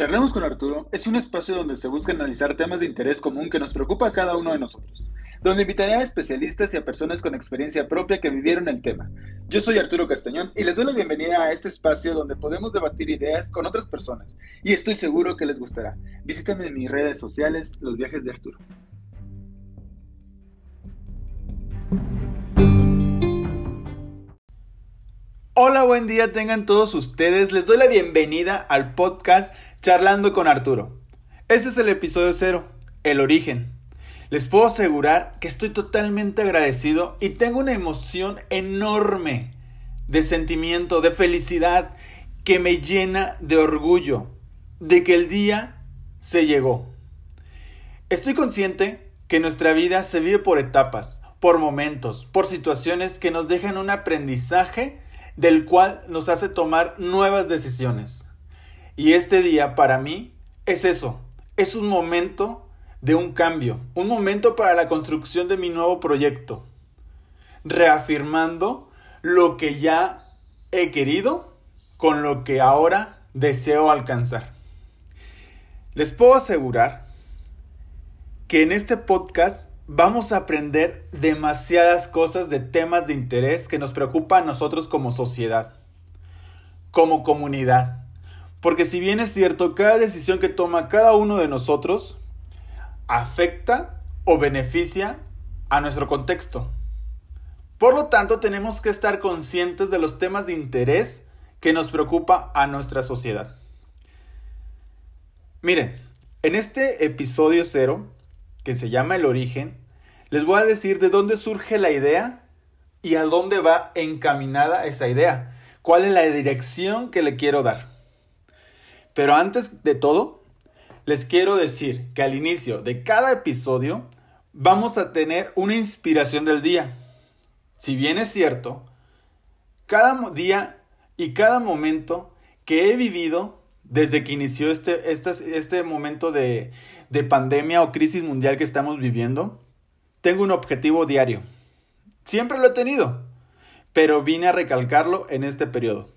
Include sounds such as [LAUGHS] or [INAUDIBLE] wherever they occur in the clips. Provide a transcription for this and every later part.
Charlemos con Arturo es un espacio donde se busca analizar temas de interés común que nos preocupa a cada uno de nosotros, donde invitaré a especialistas y a personas con experiencia propia que vivieron el tema. Yo soy Arturo Castañón y les doy la bienvenida a este espacio donde podemos debatir ideas con otras personas y estoy seguro que les gustará. Visítenme en mis redes sociales, Los Viajes de Arturo. Hola, buen día tengan todos ustedes. Les doy la bienvenida al podcast Charlando con Arturo. Este es el episodio cero, el origen. Les puedo asegurar que estoy totalmente agradecido y tengo una emoción enorme de sentimiento, de felicidad, que me llena de orgullo de que el día se llegó. Estoy consciente que nuestra vida se vive por etapas, por momentos, por situaciones que nos dejan un aprendizaje del cual nos hace tomar nuevas decisiones. Y este día para mí es eso, es un momento de un cambio, un momento para la construcción de mi nuevo proyecto, reafirmando lo que ya he querido con lo que ahora deseo alcanzar. Les puedo asegurar que en este podcast vamos a aprender demasiadas cosas de temas de interés que nos preocupan a nosotros como sociedad, como comunidad. Porque si bien es cierto, cada decisión que toma cada uno de nosotros afecta o beneficia a nuestro contexto. Por lo tanto, tenemos que estar conscientes de los temas de interés que nos preocupa a nuestra sociedad. Miren, en este episodio cero, que se llama El origen, les voy a decir de dónde surge la idea y a dónde va encaminada esa idea. ¿Cuál es la dirección que le quiero dar? Pero antes de todo, les quiero decir que al inicio de cada episodio vamos a tener una inspiración del día. Si bien es cierto, cada día y cada momento que he vivido desde que inició este, este, este momento de, de pandemia o crisis mundial que estamos viviendo, tengo un objetivo diario. Siempre lo he tenido, pero vine a recalcarlo en este periodo.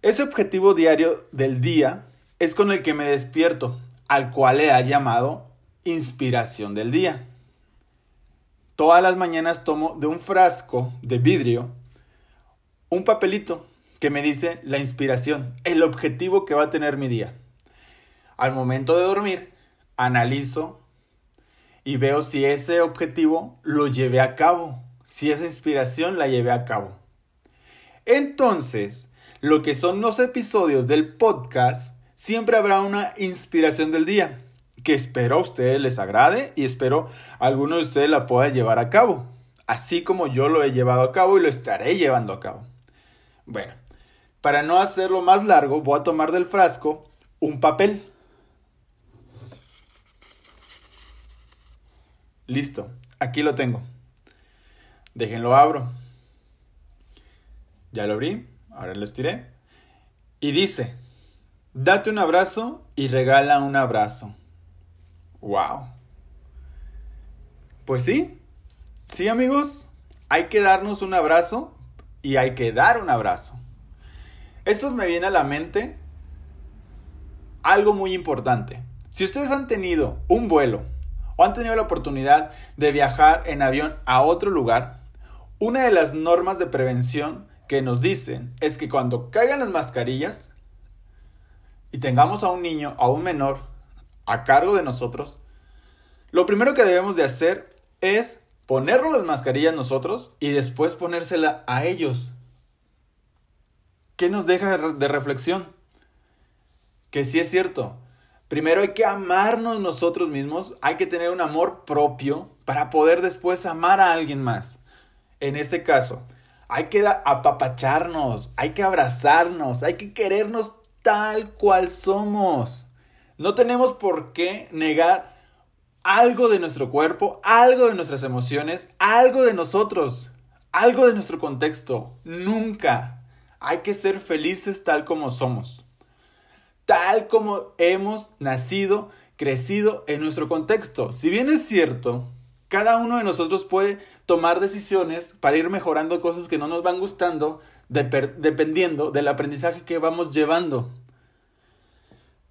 Ese objetivo diario del día es con el que me despierto, al cual le ha llamado inspiración del día. Todas las mañanas tomo de un frasco de vidrio un papelito que me dice la inspiración, el objetivo que va a tener mi día. Al momento de dormir, analizo y veo si ese objetivo lo llevé a cabo, si esa inspiración la llevé a cabo. Entonces, lo que son los episodios del podcast, siempre habrá una inspiración del día, que espero a ustedes les agrade y espero alguno de ustedes la pueda llevar a cabo, así como yo lo he llevado a cabo y lo estaré llevando a cabo. Bueno, para no hacerlo más largo, voy a tomar del frasco un papel Listo, aquí lo tengo. Déjenlo abro. Ya lo abrí, ahora lo estiré. Y dice, date un abrazo y regala un abrazo. ¡Wow! Pues sí, sí amigos, hay que darnos un abrazo y hay que dar un abrazo. Esto me viene a la mente algo muy importante. Si ustedes han tenido un vuelo o han tenido la oportunidad de viajar en avión a otro lugar, una de las normas de prevención que nos dicen es que cuando caigan las mascarillas y tengamos a un niño, a un menor, a cargo de nosotros, lo primero que debemos de hacer es ponernos las mascarillas nosotros y después ponérsela a ellos. ¿Qué nos deja de reflexión? Que sí es cierto, Primero hay que amarnos nosotros mismos, hay que tener un amor propio para poder después amar a alguien más. En este caso, hay que apapacharnos, hay que abrazarnos, hay que querernos tal cual somos. No tenemos por qué negar algo de nuestro cuerpo, algo de nuestras emociones, algo de nosotros, algo de nuestro contexto. Nunca. Hay que ser felices tal como somos tal como hemos nacido, crecido en nuestro contexto. Si bien es cierto, cada uno de nosotros puede tomar decisiones para ir mejorando cosas que no nos van gustando dependiendo del aprendizaje que vamos llevando.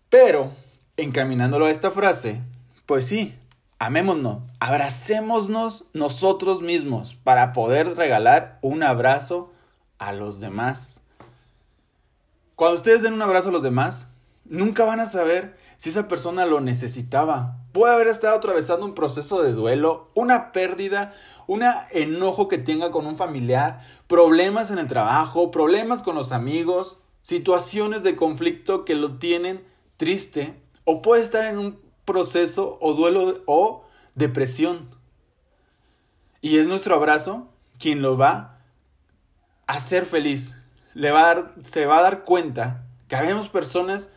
Pero, encaminándolo a esta frase, pues sí, amémonos, abracémonos nosotros mismos para poder regalar un abrazo a los demás. Cuando ustedes den un abrazo a los demás, nunca van a saber si esa persona lo necesitaba. Puede haber estado atravesando un proceso de duelo, una pérdida, un enojo que tenga con un familiar, problemas en el trabajo, problemas con los amigos, situaciones de conflicto que lo tienen triste o puede estar en un proceso o duelo o depresión. Y es nuestro abrazo quien lo va a hacer feliz. Le va a dar, se va a dar cuenta que habemos personas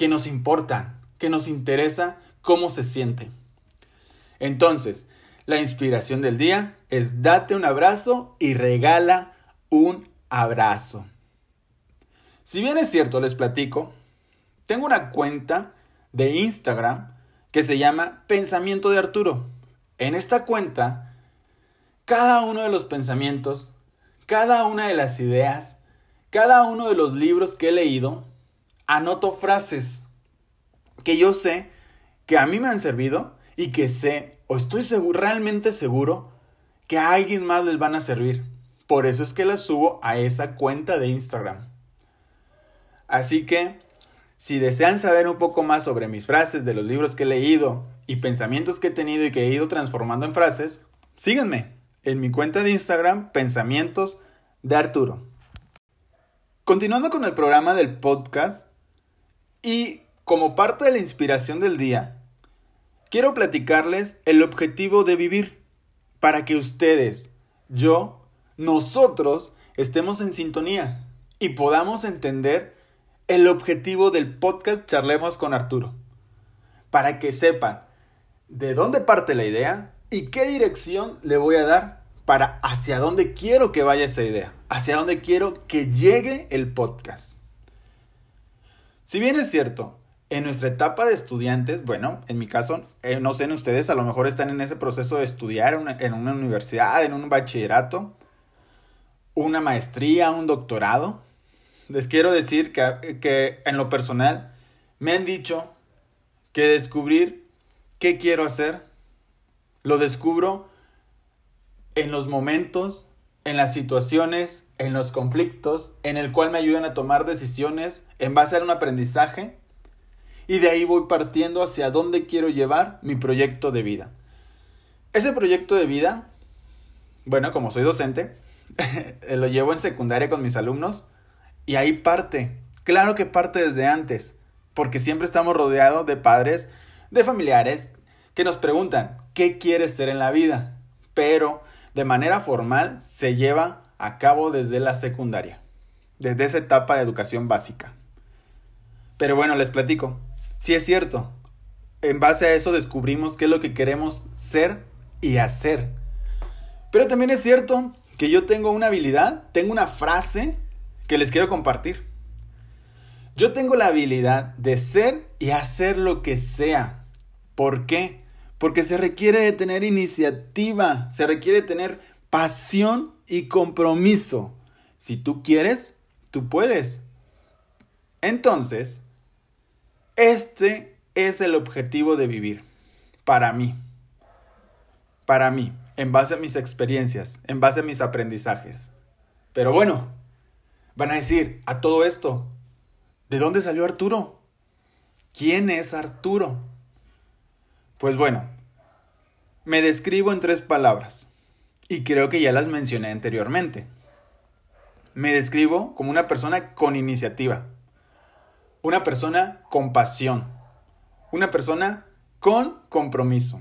que nos importan, que nos interesa cómo se siente. Entonces, la inspiración del día es date un abrazo y regala un abrazo. Si bien es cierto, les platico, tengo una cuenta de Instagram que se llama Pensamiento de Arturo. En esta cuenta, cada uno de los pensamientos, cada una de las ideas, cada uno de los libros que he leído, anoto frases que yo sé que a mí me han servido y que sé o estoy seguro, realmente seguro que a alguien más les van a servir. Por eso es que las subo a esa cuenta de Instagram. Así que si desean saber un poco más sobre mis frases de los libros que he leído y pensamientos que he tenido y que he ido transformando en frases, síganme en mi cuenta de Instagram Pensamientos de Arturo. Continuando con el programa del podcast y como parte de la inspiración del día, quiero platicarles el objetivo de vivir para que ustedes, yo, nosotros estemos en sintonía y podamos entender el objetivo del podcast Charlemos con Arturo. Para que sepan de dónde parte la idea y qué dirección le voy a dar para hacia dónde quiero que vaya esa idea, hacia dónde quiero que llegue el podcast. Si bien es cierto, en nuestra etapa de estudiantes, bueno, en mi caso, eh, no sé en ustedes, a lo mejor están en ese proceso de estudiar en una universidad, en un bachillerato, una maestría, un doctorado les quiero decir que, que en lo personal me han dicho que descubrir qué quiero hacer lo descubro en los momentos, en las situaciones, en los conflictos, en el cual me ayudan a tomar decisiones en base a un aprendizaje y de ahí voy partiendo hacia dónde quiero llevar mi proyecto de vida. Ese proyecto de vida, bueno, como soy docente, [LAUGHS] lo llevo en secundaria con mis alumnos y ahí parte. Claro que parte desde antes, porque siempre estamos rodeados de padres, de familiares, que nos preguntan, ¿qué quieres ser en la vida? Pero de manera formal se lleva a cabo desde la secundaria, desde esa etapa de educación básica. Pero bueno, les platico. Si es cierto, en base a eso descubrimos qué es lo que queremos ser y hacer. Pero también es cierto que yo tengo una habilidad, tengo una frase que les quiero compartir. Yo tengo la habilidad de ser y hacer lo que sea. ¿Por qué? Porque se requiere de tener iniciativa, se requiere de tener pasión y compromiso. Si tú quieres, tú puedes. Entonces, este es el objetivo de vivir para mí. Para mí, en base a mis experiencias, en base a mis aprendizajes. Pero bueno, Van a decir, a todo esto, ¿de dónde salió Arturo? ¿Quién es Arturo? Pues bueno, me describo en tres palabras y creo que ya las mencioné anteriormente. Me describo como una persona con iniciativa, una persona con pasión, una persona con compromiso.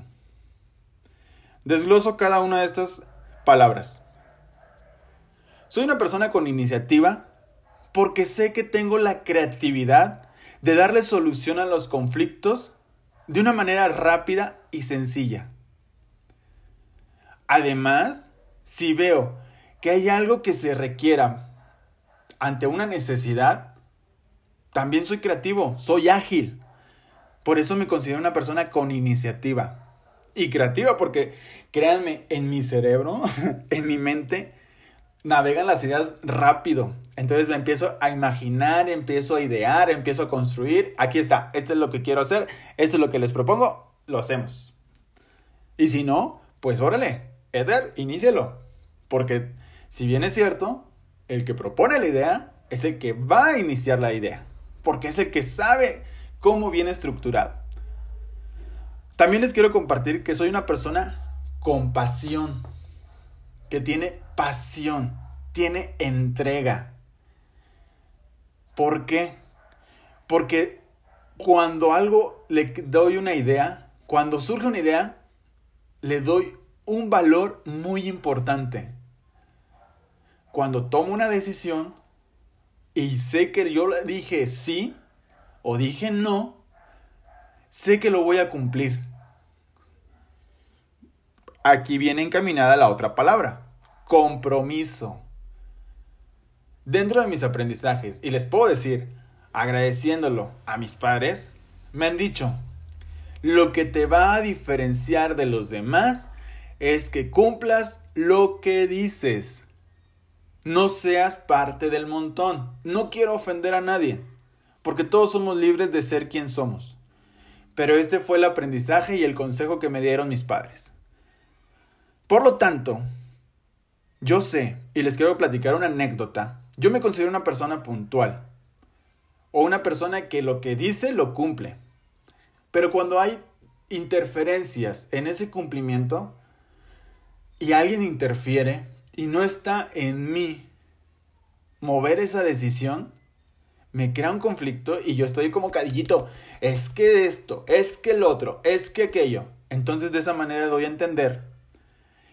Desgloso cada una de estas palabras. Soy una persona con iniciativa porque sé que tengo la creatividad de darle solución a los conflictos de una manera rápida y sencilla. Además, si veo que hay algo que se requiera ante una necesidad, también soy creativo, soy ágil. Por eso me considero una persona con iniciativa. Y creativa porque, créanme, en mi cerebro, [LAUGHS] en mi mente, navegan las ideas rápido. Entonces me empiezo a imaginar, empiezo a idear, empiezo a construir. Aquí está, esto es lo que quiero hacer, esto es lo que les propongo, lo hacemos. Y si no, pues órale, Eder, inícielo. Porque si bien es cierto, el que propone la idea es el que va a iniciar la idea. Porque es el que sabe cómo viene estructurado. También les quiero compartir que soy una persona con pasión, que tiene pasión, tiene entrega. ¿Por qué? Porque cuando algo le doy una idea, cuando surge una idea, le doy un valor muy importante. Cuando tomo una decisión y sé que yo le dije sí o dije no, sé que lo voy a cumplir. Aquí viene encaminada la otra palabra, compromiso. Dentro de mis aprendizajes, y les puedo decir, agradeciéndolo a mis padres, me han dicho, lo que te va a diferenciar de los demás es que cumplas lo que dices. No seas parte del montón. No quiero ofender a nadie, porque todos somos libres de ser quien somos. Pero este fue el aprendizaje y el consejo que me dieron mis padres. Por lo tanto, yo sé, y les quiero platicar una anécdota, yo me considero una persona puntual, o una persona que lo que dice lo cumple. Pero cuando hay interferencias en ese cumplimiento y alguien interfiere y no está en mí mover esa decisión, me crea un conflicto y yo estoy como cadillito, es que esto, es que el otro, es que aquello. Entonces de esa manera doy a entender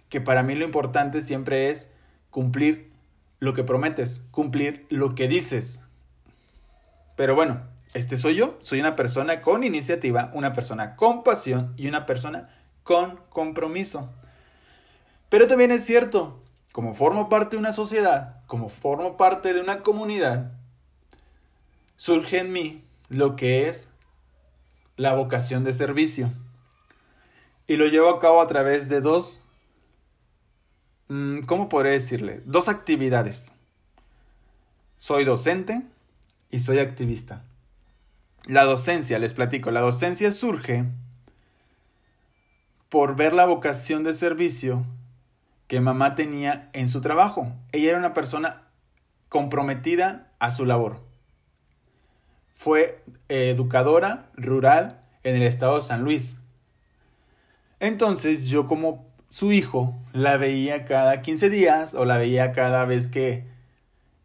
que para mí lo importante siempre es cumplir lo que prometes, cumplir lo que dices. Pero bueno, este soy yo, soy una persona con iniciativa, una persona con pasión y una persona con compromiso. Pero también es cierto, como formo parte de una sociedad, como formo parte de una comunidad, surge en mí lo que es la vocación de servicio. Y lo llevo a cabo a través de dos, mm, ¿cómo podría decirle? Dos actividades. Soy docente y soy activista. La docencia, les platico, la docencia surge por ver la vocación de servicio que mamá tenía en su trabajo. Ella era una persona comprometida a su labor. Fue educadora rural en el estado de San Luis. Entonces yo como su hijo la veía cada 15 días o la veía cada vez que,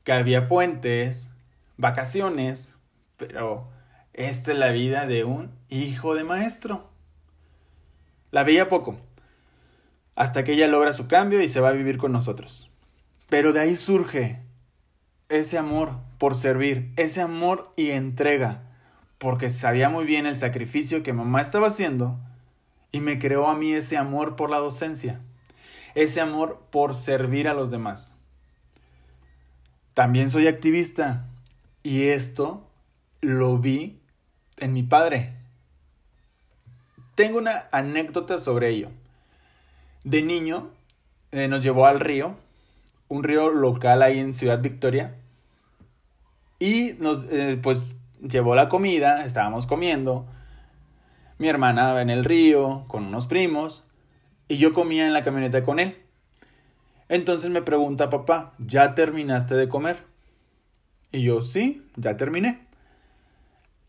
que había puentes, vacaciones, pero esta es la vida de un hijo de maestro. La veía poco, hasta que ella logra su cambio y se va a vivir con nosotros. Pero de ahí surge ese amor por servir, ese amor y entrega, porque sabía muy bien el sacrificio que mamá estaba haciendo y me creó a mí ese amor por la docencia, ese amor por servir a los demás. También soy activista y esto lo vi en mi padre. Tengo una anécdota sobre ello. De niño eh, nos llevó al río, un río local ahí en Ciudad Victoria, y nos, eh, pues, llevó la comida, estábamos comiendo, mi hermana en el río con unos primos, y yo comía en la camioneta con él. Entonces me pregunta papá, ¿ya terminaste de comer? Y yo, sí, ya terminé.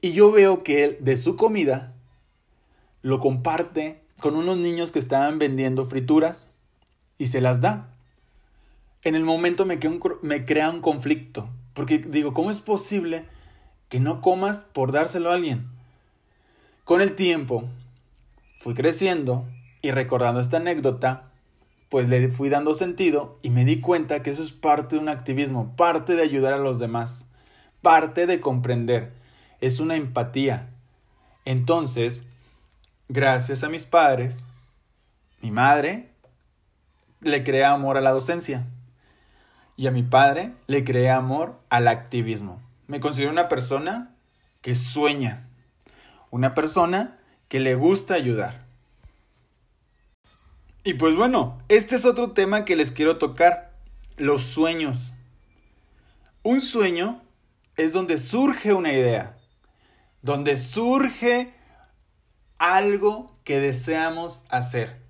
Y yo veo que él, de su comida, lo comparte con unos niños que estaban vendiendo frituras y se las da. En el momento me, me crea un conflicto, porque digo, ¿cómo es posible que no comas por dárselo a alguien? Con el tiempo, fui creciendo y recordando esta anécdota, pues le fui dando sentido y me di cuenta que eso es parte de un activismo, parte de ayudar a los demás, parte de comprender es una empatía. Entonces, gracias a mis padres, mi madre le crea amor a la docencia y a mi padre le crea amor al activismo. Me considero una persona que sueña, una persona que le gusta ayudar. Y pues bueno, este es otro tema que les quiero tocar. los sueños. Un sueño es donde surge una idea, donde surge algo que deseamos hacer.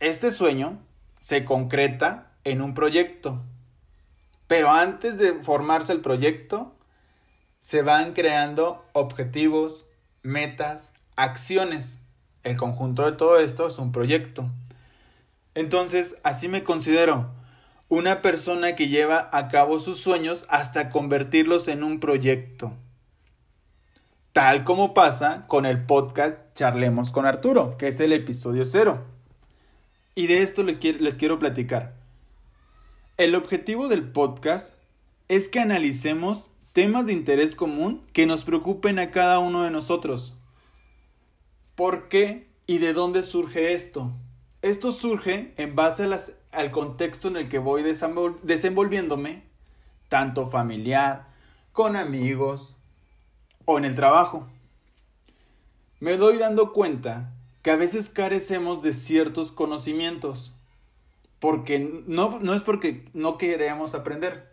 Este sueño se concreta en un proyecto, pero antes de formarse el proyecto, se van creando objetivos, metas, acciones. El conjunto de todo esto es un proyecto. Entonces, así me considero una persona que lleva a cabo sus sueños hasta convertirlos en un proyecto. Tal como pasa con el podcast Charlemos con Arturo, que es el episodio cero. Y de esto les quiero platicar. El objetivo del podcast es que analicemos temas de interés común que nos preocupen a cada uno de nosotros. ¿Por qué y de dónde surge esto? Esto surge en base al contexto en el que voy desenvolviéndome, tanto familiar, con amigos o en el trabajo. Me doy dando cuenta que a veces carecemos de ciertos conocimientos, porque no, no es porque no queremos aprender,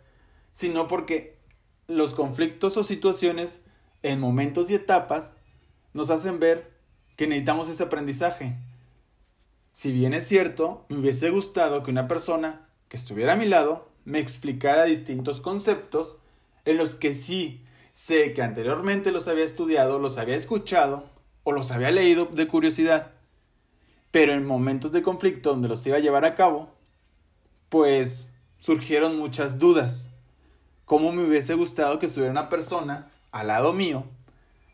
sino porque los conflictos o situaciones en momentos y etapas nos hacen ver que necesitamos ese aprendizaje. Si bien es cierto, me hubiese gustado que una persona que estuviera a mi lado me explicara distintos conceptos en los que sí sé que anteriormente los había estudiado, los había escuchado o los había leído de curiosidad. Pero en momentos de conflicto donde los iba a llevar a cabo, pues surgieron muchas dudas cómo me hubiese gustado que estuviera una persona al lado mío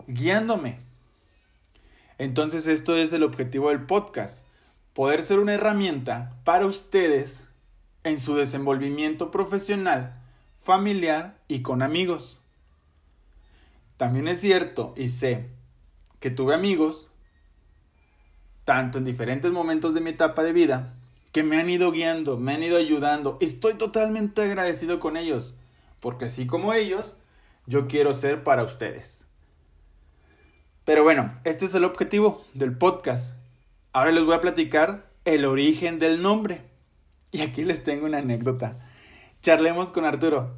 guiándome. Entonces esto es el objetivo del podcast, poder ser una herramienta para ustedes en su desenvolvimiento profesional, familiar y con amigos. También es cierto y sé que tuve amigos, tanto en diferentes momentos de mi etapa de vida, que me han ido guiando, me han ido ayudando. Estoy totalmente agradecido con ellos porque así como ellos, yo quiero ser para ustedes. Pero bueno, este es el objetivo del podcast. Ahora les voy a platicar el origen del nombre. Y aquí les tengo una anécdota. Charlemos con Arturo.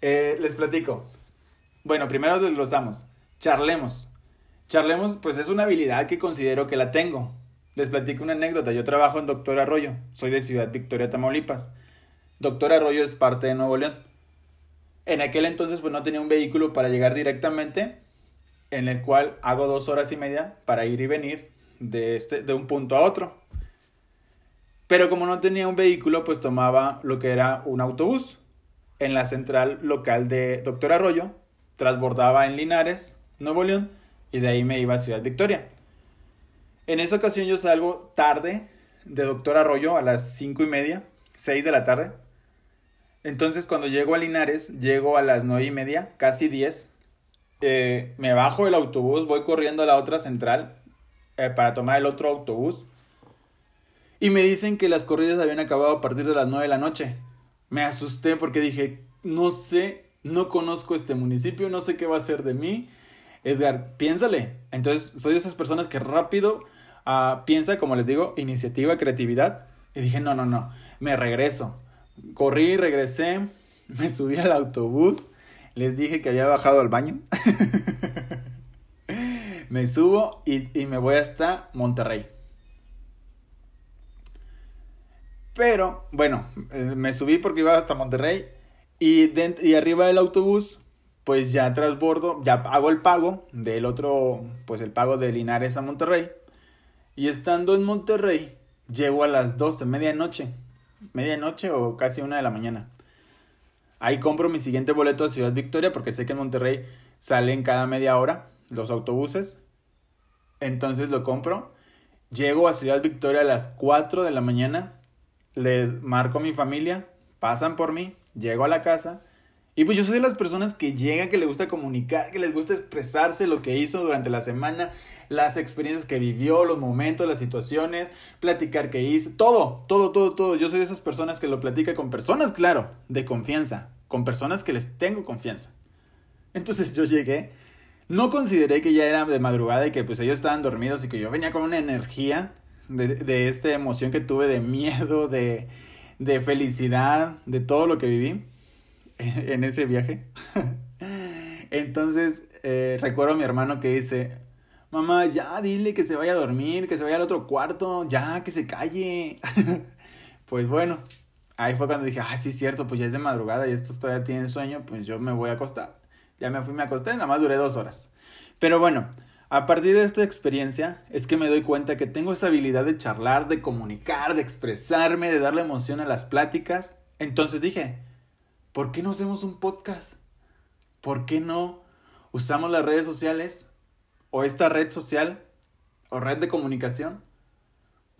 Eh, les platico. Bueno, primero desglosamos. Charlemos. Charlemos, pues es una habilidad que considero que la tengo. Les platico una anécdota. Yo trabajo en Doctor Arroyo. Soy de Ciudad Victoria, Tamaulipas. Doctor Arroyo es parte de Nuevo León. En aquel entonces pues no tenía un vehículo para llegar directamente, en el cual hago dos horas y media para ir y venir de, este, de un punto a otro. Pero como no tenía un vehículo, pues tomaba lo que era un autobús en la central local de Doctor Arroyo, transbordaba en Linares, Nuevo León, y de ahí me iba a Ciudad Victoria. En esa ocasión yo salgo tarde de Doctor Arroyo a las cinco y media, seis de la tarde, entonces cuando llego a Linares, llego a las nueve y media, casi diez. Eh, me bajo del autobús, voy corriendo a la otra central eh, para tomar el otro autobús. Y me dicen que las corridas habían acabado a partir de las nueve de la noche. Me asusté porque dije, no sé, no conozco este municipio, no sé qué va a ser de mí. Edgar, piénsale. Entonces soy de esas personas que rápido uh, piensa, como les digo, iniciativa, creatividad. Y dije, no, no, no, me regreso. Corrí, regresé, [LAUGHS] me subí al autobús, les dije que había bajado al baño. [LAUGHS] me subo y, me voy hasta Monterrey. Pero, bueno, eh, me subí porque iba hasta Monterrey y, y arriba del autobús, pues ya transbordo, ya hago el pago del otro, pues el pago de Linares a Monterrey. Y estando en Monterrey, llego a las 12, medianoche medianoche o casi una de la mañana. Ahí compro mi siguiente boleto a Ciudad Victoria porque sé que en Monterrey salen cada media hora los autobuses. Entonces lo compro. Llego a Ciudad Victoria a las 4 de la mañana. Les marco a mi familia. Pasan por mí. Llego a la casa. Y pues yo soy de las personas que llegan, que les gusta comunicar, que les gusta expresarse lo que hizo durante la semana, las experiencias que vivió, los momentos, las situaciones, platicar qué hizo, todo, todo, todo, todo. Yo soy de esas personas que lo platica con personas, claro, de confianza, con personas que les tengo confianza. Entonces yo llegué, no consideré que ya era de madrugada y que pues ellos estaban dormidos y que yo venía con una energía de, de esta emoción que tuve de miedo, de, de felicidad, de todo lo que viví [LAUGHS] en ese viaje. [LAUGHS] Entonces, eh, recuerdo a mi hermano que dice, mamá, ya dile que se vaya a dormir, que se vaya al otro cuarto, ya, que se calle. [LAUGHS] pues bueno, ahí fue cuando dije, ah, sí, cierto, pues ya es de madrugada y estos todavía tienen sueño, pues yo me voy a acostar. Ya me fui, me acosté, nada más duré dos horas. Pero bueno, a partir de esta experiencia es que me doy cuenta que tengo esa habilidad de charlar, de comunicar, de expresarme, de darle emoción a las pláticas. Entonces dije, ¿por qué no hacemos un podcast? ¿Por qué no usamos las redes sociales o esta red social o red de comunicación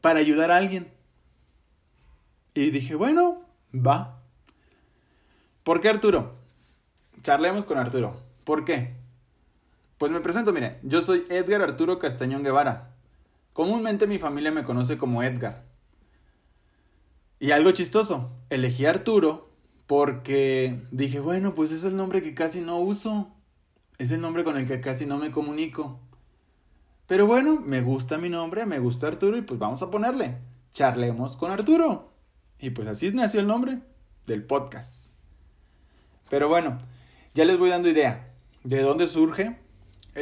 para ayudar a alguien? Y dije, bueno, va. ¿Por qué Arturo? Charlemos con Arturo. ¿Por qué? Pues me presento, mire, yo soy Edgar Arturo Castañón Guevara. Comúnmente mi familia me conoce como Edgar. Y algo chistoso, elegí Arturo porque dije, bueno, pues es el nombre que casi no uso. Es el nombre con el que casi no me comunico. Pero bueno, me gusta mi nombre, me gusta Arturo y pues vamos a ponerle. Charlemos con Arturo. Y pues así nació el nombre del podcast. Pero bueno, ya les voy dando idea de dónde surge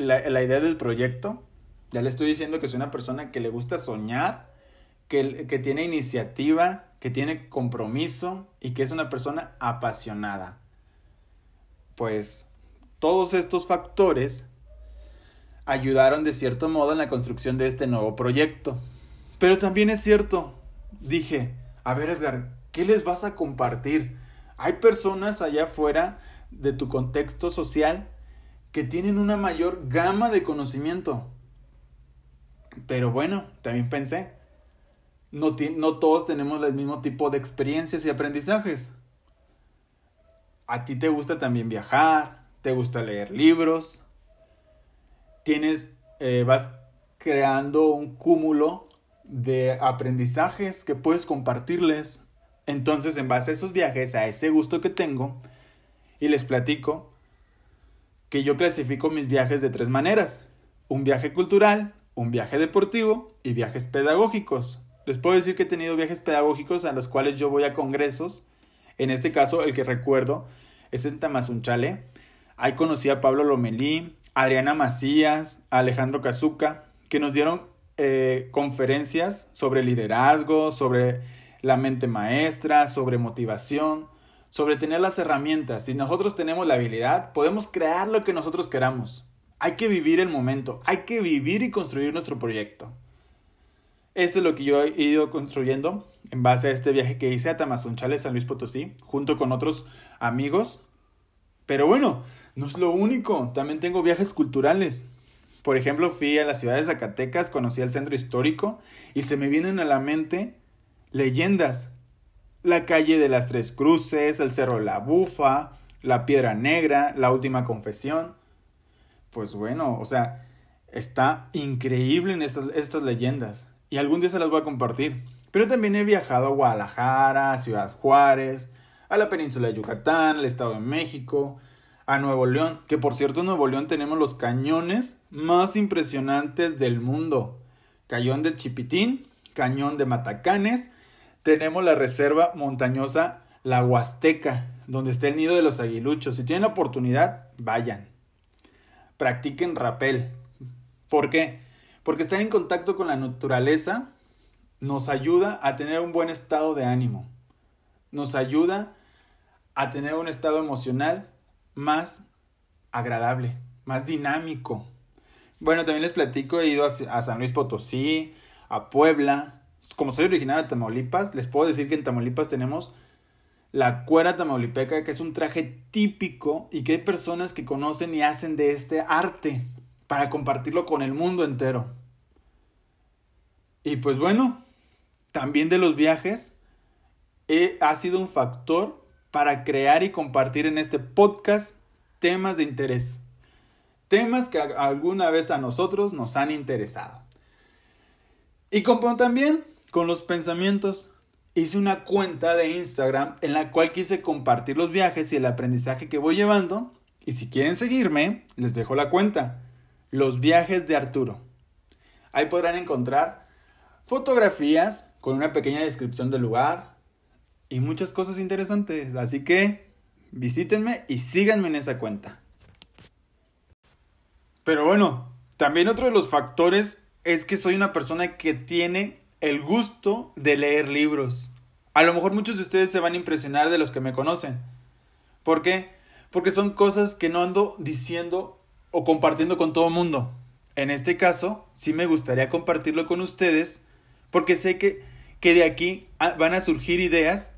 la, idea del proyecto. Ya le estoy diciendo que soy una persona que le gusta soñar, que, que tiene iniciativa, que tiene compromiso y que es una persona apasionada. Pues todos estos factores ayudaron de cierto modo en la construcción de este nuevo proyecto. Pero también es cierto, dije, a ver Edgar, ¿qué les vas a compartir? Hay personas allá afuera de tu contexto social que tienen una mayor gama de conocimiento. Pero bueno, también pensé, no, no todos tenemos el mismo tipo de experiencias y aprendizajes. A ti te gusta también viajar, te gusta leer libros, tienes, eh, vas creando un cúmulo de aprendizajes que puedes compartirles. Entonces, en base a esos viajes, a ese gusto que tengo, y les platico, que yo clasifico mis viajes de tres maneras. Un viaje cultural, un viaje deportivo y viajes pedagógicos. Les puedo decir que he tenido viajes pedagógicos a los cuales yo voy a congresos. En este caso, el que recuerdo es en Tamazunchale. Ahí conocí a Pablo Lomelí, Adriana Macías, Alejandro Cazuca, que nos dieron eh, conferencias sobre liderazgo, sobre la mente maestra, sobre motivación sobre tener las herramientas. Si nosotros tenemos la habilidad, podemos crear lo que nosotros queramos. Hay que vivir el momento, hay que vivir y construir nuestro proyecto. Esto es lo que yo he ido construyendo en base a este viaje que hice a Tamazunchale, San Luis Potosí, junto con otros amigos. Pero bueno, no es lo único, también tengo viajes culturales. Por ejemplo, fui a la ciudad de Zacatecas, conocí el centro histórico y se me vienen a la mente leyendas la calle de las Tres Cruces, el Cerro La Bufa, la Piedra Negra, la Última Confesión. Pues bueno, o sea, está increíble en estas, estas leyendas y algún día se las voy a compartir. Pero también he viajado a Guadalajara, a Ciudad Juárez, a la península de Yucatán, al Estado de México, a Nuevo León, que por cierto en Nuevo León tenemos los cañones más impresionantes del mundo. Cañón de Chipitín, Cañón de Matacanes tenemos la reserva montañosa La Huasteca, donde está el nido de los aguiluchos. Si tienen la oportunidad, vayan. Practiquen rapel. ¿Por qué? Porque estar en contacto con la naturaleza nos ayuda a tener un buen estado de ánimo. Nos ayuda a tener un estado emocional más agradable, más dinámico. Bueno, también les platico, he ido a, San Luis Potosí, a Puebla, como soy originario de Tamaulipas, les puedo decir que en Tamaulipas tenemos la cuera tamaulipeca, que es un traje típico y que hay personas que conocen y hacen de este arte para compartirlo con el mundo entero. Y pues bueno, también de los viajes ha sido un factor para crear y compartir en este podcast temas de interés. Temas que alguna vez a nosotros nos han interesado. Y como también con los pensamientos. Hice una cuenta de Instagram en la cual quise compartir los viajes y el aprendizaje que voy llevando. Y si quieren seguirme, les dejo la cuenta. Los viajes de Arturo. Ahí podrán encontrar fotografías con una pequeña descripción del lugar, y muchas cosas interesantes. Así que visítenme y síganme en esa cuenta. Pero bueno, también otro de los factores es que soy una persona que tiene el gusto de leer libros. A lo mejor muchos de ustedes se van a impresionar de los que me conocen. ¿Por qué? Porque son cosas que no ando diciendo o compartiendo con todo el mundo. En este caso, sí me gustaría compartirlo con ustedes porque sé que, que de aquí van a surgir ideas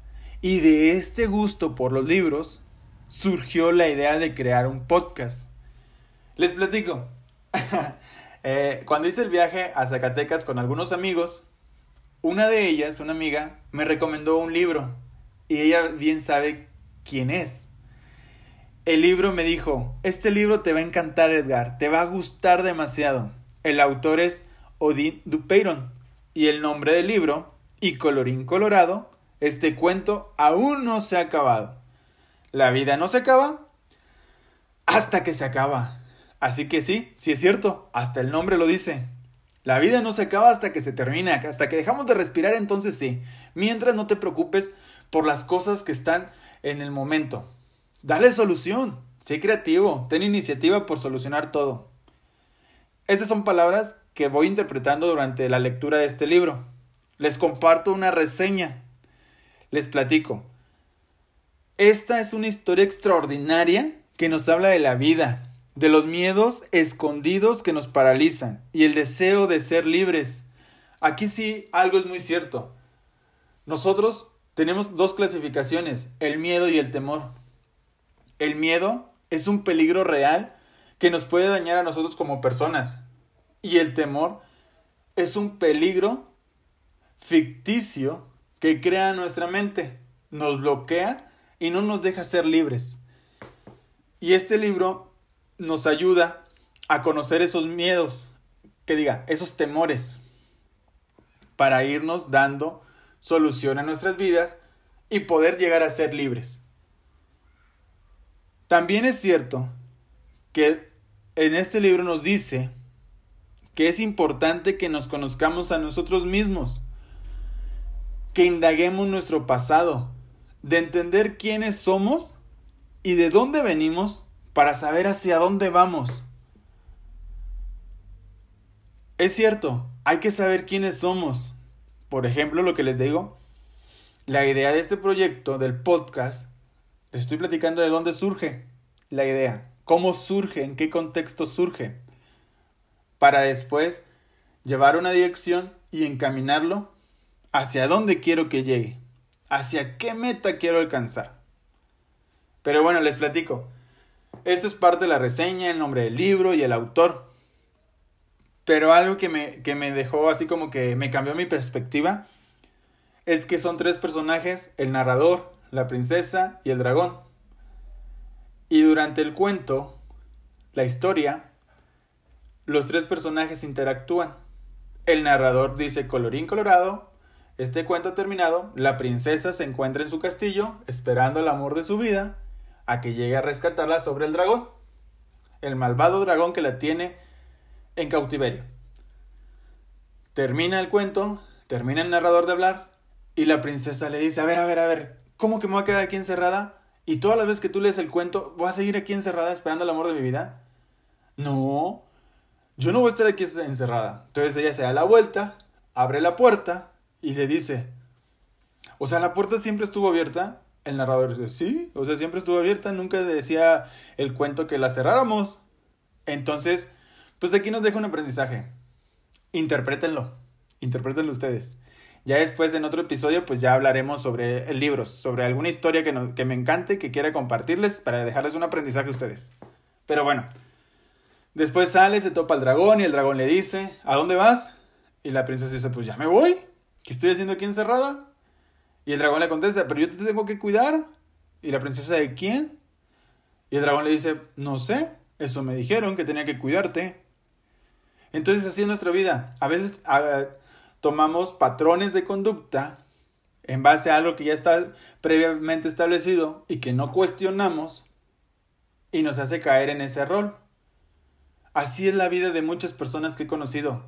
y de este gusto por los libros surgió la idea de crear un podcast. Les platico. [LAUGHS] Eh, cuando hice el viaje a Zacatecas con algunos amigos, una de ellas, una amiga, me recomendó un libro y ella bien sabe quién es. El libro me dijo, este libro te va a encantar Edgar, te va a gustar demasiado. El autor es Odin Dupeyron y el nombre del libro, y colorín colorado, este cuento aún no se ha acabado. La vida no se acaba hasta que se acaba. Así que sí, sí es cierto, hasta el nombre lo dice. La vida no se acaba hasta que se termina, hasta que dejamos de respirar, entonces sí. Mientras no te preocupes por las cosas que están en el momento. Dale solución, sé creativo, ten iniciativa por solucionar todo. Estas son palabras que voy interpretando durante la lectura de este libro. Les comparto una reseña. Les platico. Esta es una historia extraordinaria que nos habla de la vida, de los miedos escondidos que nos paralizan y el deseo de ser libres. Aquí sí algo es muy cierto. Nosotros tenemos dos clasificaciones, el miedo y el temor. El miedo es un peligro real que nos puede dañar a nosotros como personas. Y el temor es un peligro ficticio que crea nuestra mente, nos bloquea y no nos deja ser libres. Y este libro nos ayuda a conocer esos miedos, que diga, esos temores, para irnos dando solución a nuestras vidas y poder llegar a ser libres. También es cierto que en este libro nos dice que es importante que nos conozcamos a nosotros mismos, que indaguemos nuestro pasado, de entender quiénes somos y de dónde venimos para saber hacia dónde vamos. Es cierto, hay que saber quiénes somos. Por ejemplo, lo que les digo, la idea de este proyecto, del podcast, estoy platicando de dónde surge la idea, cómo surge, en qué contexto surge, para después llevar una dirección y encaminarlo hacia dónde quiero que llegue, hacia qué meta quiero alcanzar. Pero bueno, les platico. Esto es parte de la reseña, el nombre del libro y el autor. Pero algo que me, que me dejó así como que me cambió mi perspectiva es que son tres personajes, el narrador, la princesa y el dragón. Y durante el cuento, la historia, los tres personajes interactúan. El narrador dice colorín colorado, este cuento terminado, la princesa se encuentra en su castillo esperando el amor de su vida a que llegue a rescatarla sobre el dragón, el malvado dragón que la tiene en cautiverio. Termina el cuento, termina el narrador de hablar y la princesa le dice, a ver, a ver, a ver, ¿cómo que me voy a quedar aquí encerrada? Y todas las veces que tú lees el cuento, ¿voy a seguir aquí encerrada esperando el amor de mi vida? No, yo no voy a estar aquí encerrada. Entonces ella se da la vuelta, abre la puerta y le dice, o sea, la puerta siempre estuvo abierta. El narrador dice, sí, o sea, siempre estuvo abierta, nunca decía el cuento que la cerráramos. Entonces, pues aquí nos deja un aprendizaje. Interprétenlo, interprétenlo ustedes. Ya después en otro episodio pues ya hablaremos sobre libros, sobre alguna historia que, que me encante, que quiera compartirles para dejarles un aprendizaje a ustedes. Pero bueno, después sale, se topa al dragón y el dragón le dice, ¿a dónde vas? Y la princesa dice, pues ya me voy, ¿qué estoy haciendo aquí encerrada? Y el dragón le contesta, pero yo te tengo que cuidar. Y la princesa, ¿de quién? Y el dragón le dice, no sé, eso me dijeron que tenía que cuidarte. Entonces así es nuestra vida. A veces tomamos patrones de conducta en base a algo que ya está previamente establecido y que no cuestionamos y nos hace caer en ese rol. Así es la vida de muchas personas que he conocido.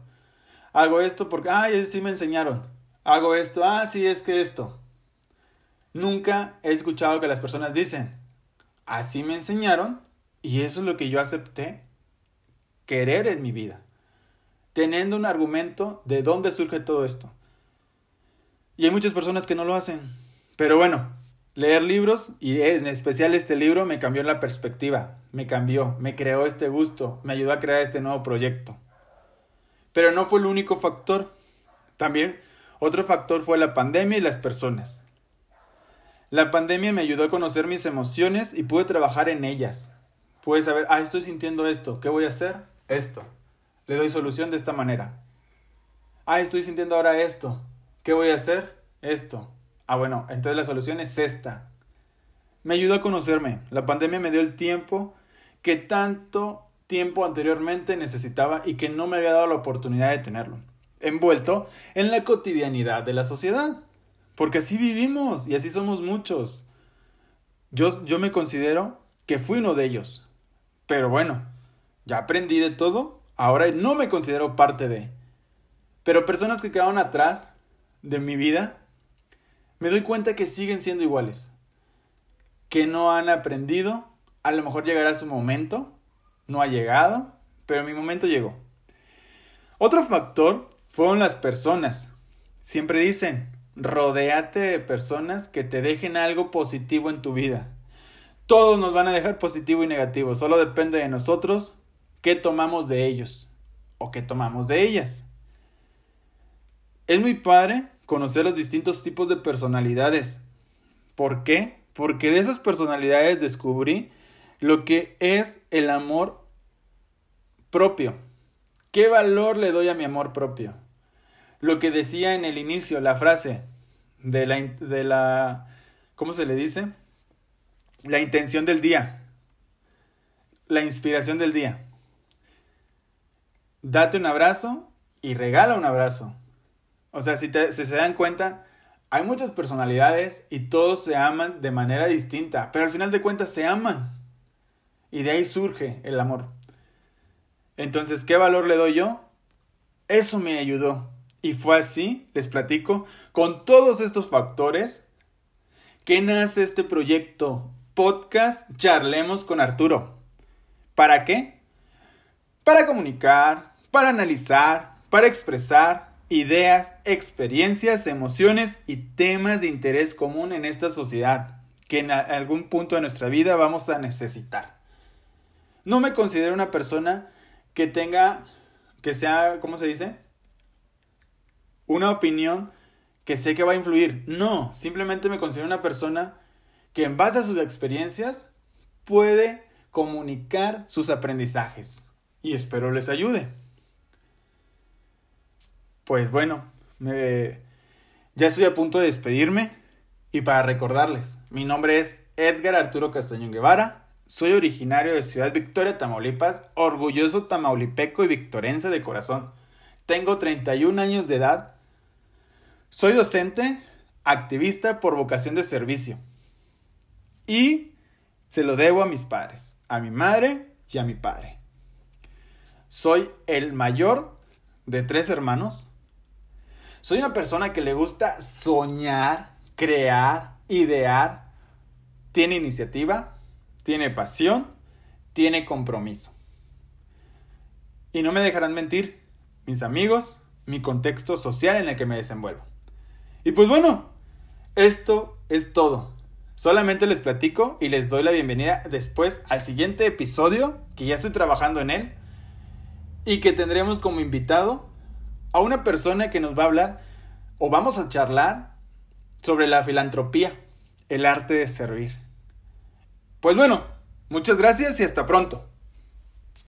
Hago esto porque, ay, sí me enseñaron. Hago esto, ah, sí, es que esto. Nunca he escuchado que las personas dicen, así me enseñaron y eso es lo que yo acepté querer en mi vida. Teniendo un argumento de dónde surge todo esto. Y hay muchas personas que no lo hacen. Pero bueno, leer libros y en especial este libro me cambió la perspectiva, me cambió, me creó este gusto, me ayudó a crear este nuevo proyecto. Pero no fue el único factor. También otro factor fue la pandemia y las personas. La pandemia me ayudó a conocer mis emociones y pude trabajar en ellas. Pude saber, ah, estoy sintiendo esto, ¿qué voy a hacer? Esto. Le doy solución de esta manera. Ah, estoy sintiendo ahora esto, ¿qué voy a hacer? Esto. Ah, bueno, entonces la solución es esta. Me ayudó a conocerme. La pandemia me dio el tiempo que tanto tiempo anteriormente necesitaba y que no me había dado la oportunidad de tenerlo. Envuelto en la cotidianidad de la sociedad. Porque así vivimos y así somos muchos. Yo, yo me considero que fui uno de ellos. Pero bueno, ya aprendí de todo, ahora no me considero parte de. Pero personas que quedaron atrás de mi vida, me doy cuenta que siguen siendo iguales. Que no han aprendido, a lo mejor llegará su momento, no ha llegado, pero mi momento llegó. Otro factor fueron las personas. Siempre dicen, rodéate de personas que te dejen algo positivo en tu vida. Todos nos van a dejar positivo y negativo, solo depende de nosotros qué tomamos de ellos o qué tomamos de ellas. Es muy padre conocer los distintos tipos de personalidades. ¿Por qué? Porque de esas personalidades descubrí lo que es el amor propio. ¿Qué valor le doy a mi amor propio? Lo que decía en el inicio, la frase de la, de la ¿cómo se le dice? La intención del día, la inspiración del día. Date un abrazo y regala un abrazo. O sea, si, si se dan cuenta, hay muchas personalidades y todos se aman de manera distinta, pero al final de cuentas se aman. Y de ahí surge el amor. Entonces, ¿qué valor le doy yo? Eso me ayudó y fue así, les platico, con todos estos factores que nace este proyecto podcast Charlemos con Arturo. ¿Para qué? Para comunicar, para analizar, para expresar ideas, experiencias, emociones y temas de interés común en esta sociedad que en algún punto de nuestra vida vamos a necesitar. No me considero una persona que tenga, que sea, ¿cómo se dice? Una opinión que sé que va a influir. No, simplemente me considero una persona que en base a sus experiencias puede comunicar sus aprendizajes. Y espero les ayude. Pues bueno, ya estoy a punto de despedirme. Y para recordarles, mi nombre es Edgar Arturo Castañón Guevara. Soy originario de Ciudad Victoria, Tamaulipas, orgulloso tamaulipeco y victorense de corazón. Tengo 31 años de edad soy docente, activista por vocación de servicio. Y se lo debo a mis padres, a mi madre y a mi padre. Soy el mayor de tres hermanos. Soy una persona que le gusta soñar, crear, idear. Tiene iniciativa, tiene pasión, tiene compromiso. Y no me dejarán mentir mis amigos, mi contexto social en el que me desenvuelvo. Y pues bueno, esto es todo. Solamente les platico y les doy la bienvenida después al siguiente episodio, que ya estoy trabajando en él, y que tendremos como invitado a una persona que nos va a hablar o vamos a charlar sobre la filantropía, el arte de servir. Pues bueno, muchas gracias y hasta pronto.